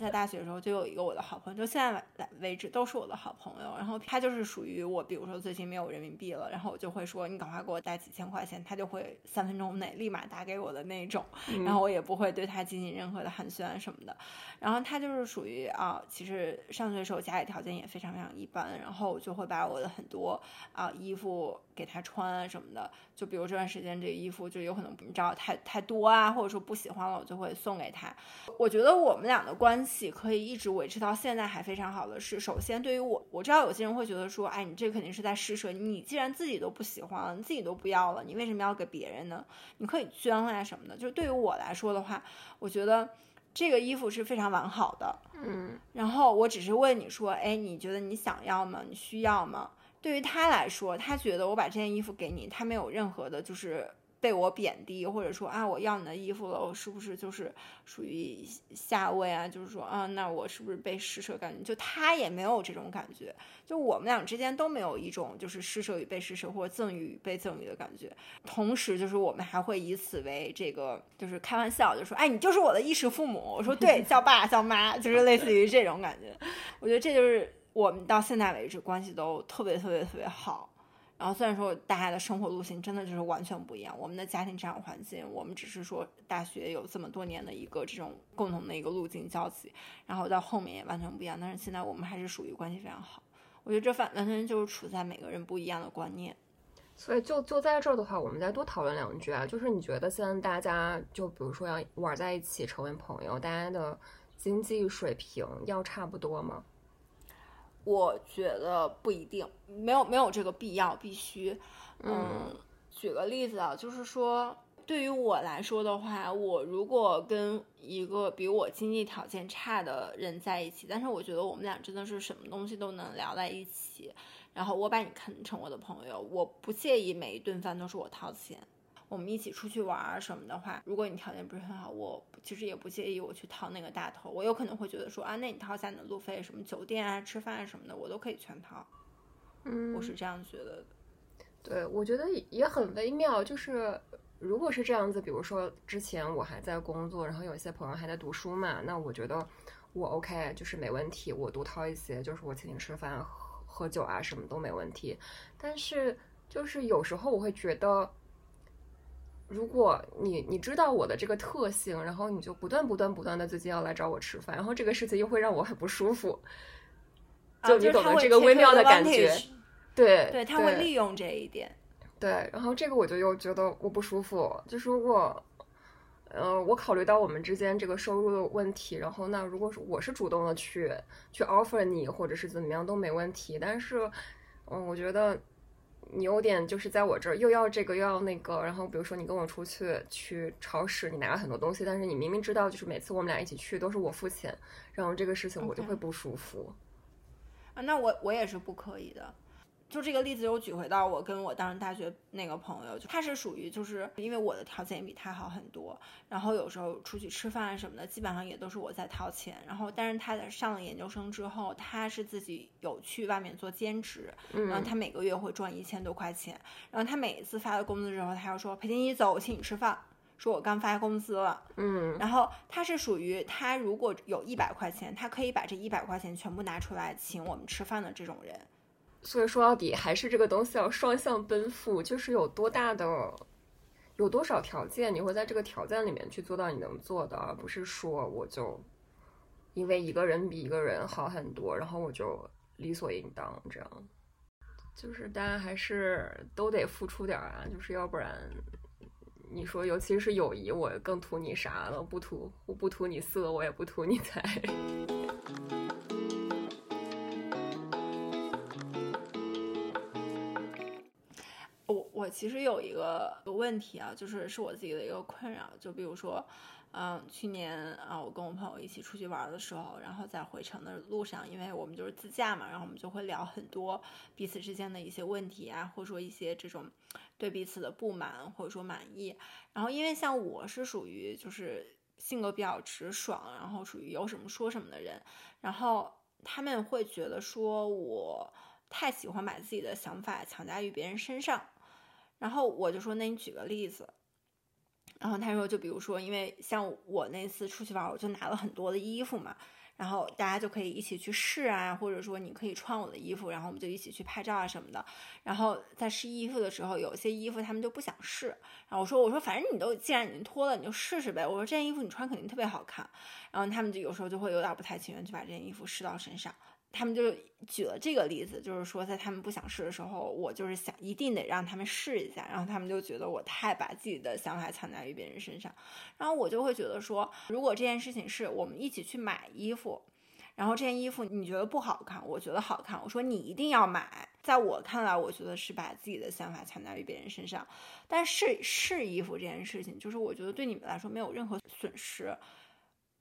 在大学的时候就有一个我的好朋友，就现在为止都是我的好朋友。然后他就是属于我，比如说最近没有人民币了，然后我就会说你赶快给我带几千块钱，他就会三分钟内立马打给我的那种。然后我也不会对他进行任何的寒暄什么的。然后他就是属于啊，其实上学的时候家里条件也非常非常一般，然后我就会把我的很多啊衣服给他穿啊什么的。就比如这段时间这个衣服就有可能你知道太太多啊，或者说不喜欢了，我就会送给他。我觉得我们俩的关系可以一直维持到现在还非常好的是，首先对于我，我知道有些人会觉得说，哎，你这肯定是在施舍，你既然自己都不喜欢了，你自己都不要了，你为什么要给别人呢？你可以捐啊什么的。就是对于我来说的话，我觉得这个衣服是非常完好的，嗯。然后我只是问你说，哎，你觉得你想要吗？你需要吗？对于他来说，他觉得我把这件衣服给你，他没有任何的，就是。被我贬低，或者说啊，我要你的衣服了，我是不是就是属于下位啊？就是说啊，那我是不是被施舍？感觉就他也没有这种感觉，就我们俩之间都没有一种就是施舍与被施舍，或者赠与与被赠与的感觉。同时，就是我们还会以此为这个，就是开玩笑，就说哎，你就是我的衣食父母。我说对，叫爸叫妈，就是类似于这种感觉。我觉得这就是我们到现在为止关系都特别特别特别好。然后虽然说大家的生活路径真的就是完全不一样，我们的家庭成长环境，我们只是说大学有这么多年的一个这种共同的一个路径交集，然后到后面也完全不一样。但是现在我们还是属于关系非常好。我觉得这反完全就是处在每个人不一样的观念。所以就就在这儿的话，我们再多讨论两句啊，就是你觉得现在大家就比如说要玩在一起成为朋友，大家的经济水平要差不多吗？我觉得不一定，没有没有这个必要，必须。嗯，举个例子啊，就是说，对于我来说的话，我如果跟一个比我经济条件差的人在一起，但是我觉得我们俩真的是什么东西都能聊在一起，然后我把你看成我的朋友，我不介意每一顿饭都是我掏钱。我们一起出去玩什么的话，如果你条件不是很好，我其实也不介意我去掏那个大头。我有可能会觉得说啊，那你掏下你的路费，什么酒店啊、吃饭啊什么的，我都可以全掏。嗯，我是这样觉得的。对，我觉得也很微妙。就是如果是这样子，比如说之前我还在工作，然后有一些朋友还在读书嘛，那我觉得我 OK，就是没问题，我多掏一些，就是我请你吃饭、喝喝酒啊，什么都没问题。但是就是有时候我会觉得。如果你你知道我的这个特性，然后你就不断不断不断的最近要来找我吃饭，然后这个事情又会让我很不舒服，就你懂得这个微妙的感觉，对对，他会利用这一点，对，然后这个我就又觉得我不舒服，就是如果，呃，我考虑到我们之间这个收入的问题，然后那如果是我是主动的去去 offer 你或者是怎么样都没问题，但是，嗯，我觉得。你有点就是在我这儿又要这个又要那个，然后比如说你跟我出去去超市，你拿了很多东西，但是你明明知道就是每次我们俩一起去都是我付钱，然后这个事情我就会不舒服。啊，那我我也是不可以的。就这个例子又举回到我跟我当时大学那个朋友，就他是属于就是因为我的条件也比他好很多，然后有时候出去吃饭什么的，基本上也都是我在掏钱。然后但是他在上了研究生之后，他是自己有去外面做兼职，然后他每个月会赚一千多块钱。然后他每一次发了工资之后，他又说裴天一走，我请你吃饭，说我刚发工资了。嗯，然后他是属于他如果有一百块钱，他可以把这一百块钱全部拿出来请我们吃饭的这种人。所以说到底还是这个东西要双向奔赴，就是有多大的，有多少条件，你会在这个条件里面去做到你能做的，而不是说我就因为一个人比一个人好很多，然后我就理所应当这样。就是大家还是都得付出点啊，就是要不然你说，尤其是友谊，我更图你啥了？不图，我不图你色，我也不图你 财。其实有一个有问题啊，就是是我自己的一个困扰。就比如说，嗯，去年啊，我跟我朋友一起出去玩的时候，然后在回程的路上，因为我们就是自驾嘛，然后我们就会聊很多彼此之间的一些问题啊，或者说一些这种对彼此的不满或者说满意。然后因为像我是属于就是性格比较直爽，然后属于有什么说什么的人，然后他们会觉得说我太喜欢把自己的想法强加于别人身上。然后我就说，那你举个例子。然后他说，就比如说，因为像我那次出去玩，我就拿了很多的衣服嘛。然后大家就可以一起去试啊，或者说你可以穿我的衣服，然后我们就一起去拍照啊什么的。然后在试衣服的时候，有些衣服他们就不想试，然后我说我说反正你都既然已经脱了，你就试试呗。我说这件衣服你穿肯定特别好看，然后他们就有时候就会有点不太情愿就把这件衣服试到身上。他们就举了这个例子，就是说在他们不想试的时候，我就是想一定得让他们试一下，然后他们就觉得我太把自己的想法强加于别人身上，然后我就会觉得说，如果这件事情是我们一起去买衣服，然后这件衣服你觉得不好看，我觉得好看，我说你一定要买，在我看来，我觉得是把自己的想法强加于别人身上，但是试衣服这件事情，就是我觉得对你们来说没有任何损失，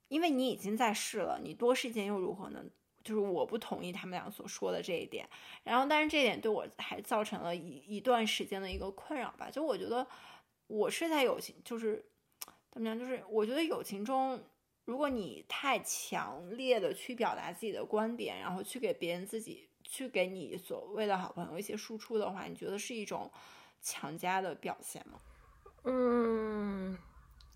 因为你已经在试了，你多试一件又如何呢？就是我不同意他们俩所说的这一点，然后但是这一点对我还造成了一一段时间的一个困扰吧。就我觉得我是在友情，就是怎么讲，就是我觉得友情中，如果你太强烈的去表达自己的观点，然后去给别人自己去给你所谓的好朋友一些输出的话，你觉得是一种强加的表现吗？嗯。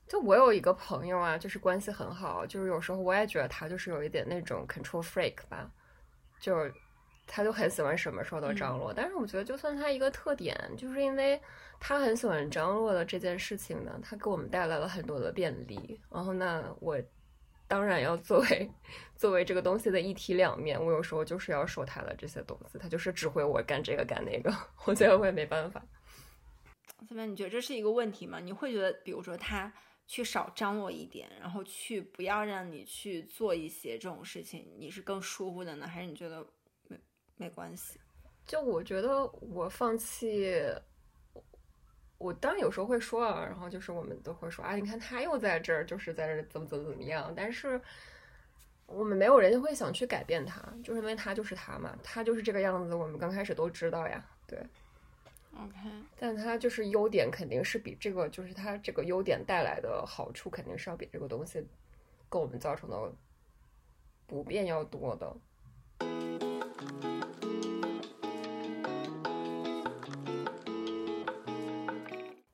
就我有一个朋友啊，就是关系很好，就是有时候我也觉得他就是有一点那种 control freak 吧，就是他就很喜欢什么时候都张罗。但是我觉得，就算他一个特点，就是因为他很喜欢张罗的这件事情呢，他给我们带来了很多的便利。然后那我当然要作为作为这个东西的一体两面，我有时候就是要说他的这些东西，他就是指挥我干这个干那个，我觉得我也没办法。怎么？你觉得这是一个问题吗？你会觉得，比如说他。去少张罗一点，然后去不要让你去做一些这种事情，你是更舒服的呢，还是你觉得没没关系？就我觉得我放弃，我当然有时候会说啊，然后就是我们都会说啊，你看他又在这儿，就是在这儿怎么怎么怎么样，但是我们没有人会想去改变他，就是因为他就是他嘛，他就是这个样子，我们刚开始都知道呀，对。OK，但它就是优点，肯定是比这个，就是它这个优点带来的好处，肯定是要比这个东西给我们造成的不便要多的。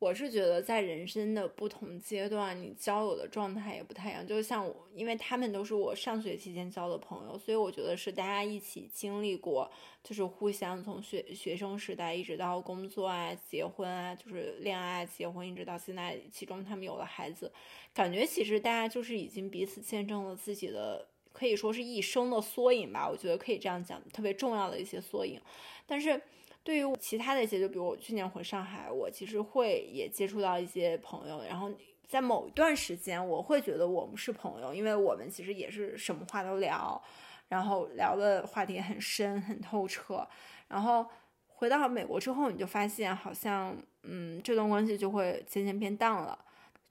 我是觉得，在人生的不同阶段，你交友的状态也不太一样。就像我，因为他们都是我上学期间交的朋友，所以我觉得是大家一起经历过，就是互相从学学生时代一直到工作啊、结婚啊，就是恋爱、结婚，一直到现在，其中他们有了孩子，感觉其实大家就是已经彼此见证了自己的，可以说是一生的缩影吧。我觉得可以这样讲，特别重要的一些缩影，但是。对于其他的一些，就比如我去年回上海，我其实会也接触到一些朋友，然后在某一段时间，我会觉得我们是朋友，因为我们其实也是什么话都聊，然后聊的话题很深很透彻。然后回到美国之后，你就发现好像，嗯，这段关系就会渐渐变淡了。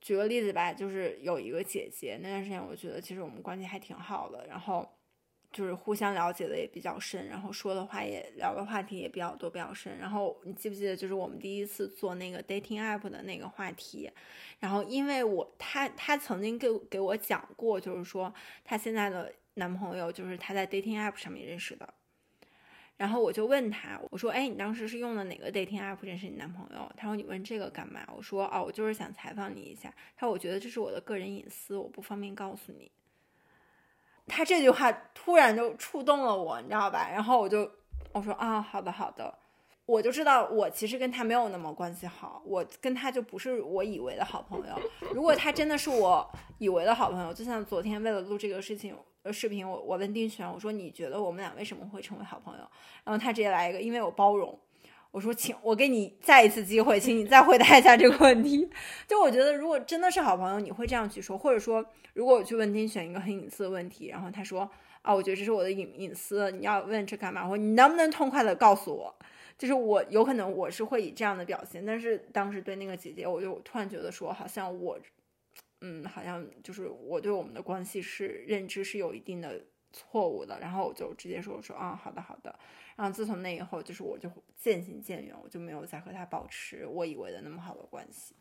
举个例子吧，就是有一个姐姐，那段时间我觉得其实我们关系还挺好的，然后。就是互相了解的也比较深，然后说的话也聊的话题也比较多比较深。然后你记不记得，就是我们第一次做那个 dating app 的那个话题？然后因为我他他曾经给给我讲过，就是说他现在的男朋友就是他在 dating app 上面认识的。然后我就问他，我说：“哎，你当时是用的哪个 dating app 认识你男朋友？”他说：“你问这个干嘛？”我说：“哦，我就是想采访你一下。”他说：“我觉得这是我的个人隐私，我不方便告诉你。”他这句话突然就触动了我，你知道吧？然后我就我说啊，好的好的，我就知道我其实跟他没有那么关系好，我跟他就不是我以为的好朋友。如果他真的是我以为的好朋友，就像昨天为了录这个事情呃视频，我我问丁璇，我说你觉得我们俩为什么会成为好朋友？然后他直接来一个，因为我包容。我说，请我给你再一次机会，请你再回答一下这个问题。就我觉得，如果真的是好朋友，你会这样去说，或者说，如果我去问丁选一个很隐私的问题，然后他说啊，我觉得这是我的隐隐私，你要问这干嘛？或你能不能痛快的告诉我？就是我有可能我是会以这样的表现，但是当时对那个姐姐，我就突然觉得说，好像我，嗯，好像就是我对我们的关系是认知是有一定的错误的，然后我就直接说，我说啊，好的，好的。然后自从那以后，就是我就渐行渐远，我就没有再和他保持我以为的那么好的关系。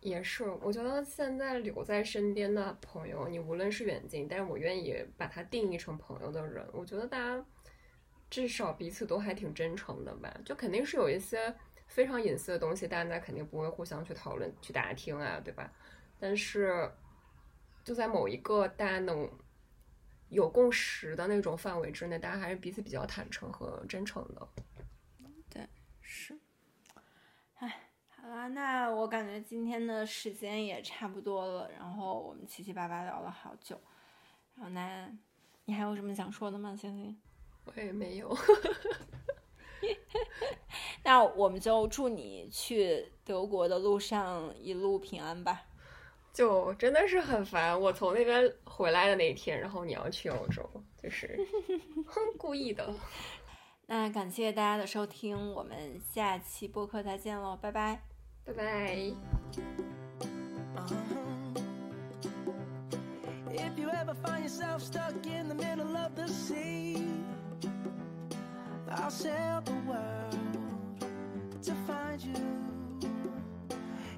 也是，我觉得现在留在身边的朋友，你无论是远近，但是我愿意把他定义成朋友的人，我觉得大家至少彼此都还挺真诚的吧。就肯定是有一些非常隐私的东西，大家肯定不会互相去讨论、去打听啊，对吧？但是就在某一个大家能。有共识的那种范围之内，大家还是彼此比较坦诚和真诚的。对，是。哎，好啦，那我感觉今天的时间也差不多了，然后我们七七八八聊了好久。然后那，你还有什么想说的吗，星星？我也没有。那我们就祝你去德国的路上一路平安吧。就真的是很烦，我从那边回来的那一天，然后你要去欧洲，就是，故意的。那感谢大家的收听，我们下期播客再见喽，拜拜，拜拜。If you ever find yourself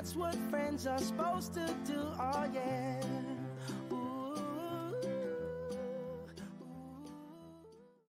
That's what friends are supposed to do, oh yeah.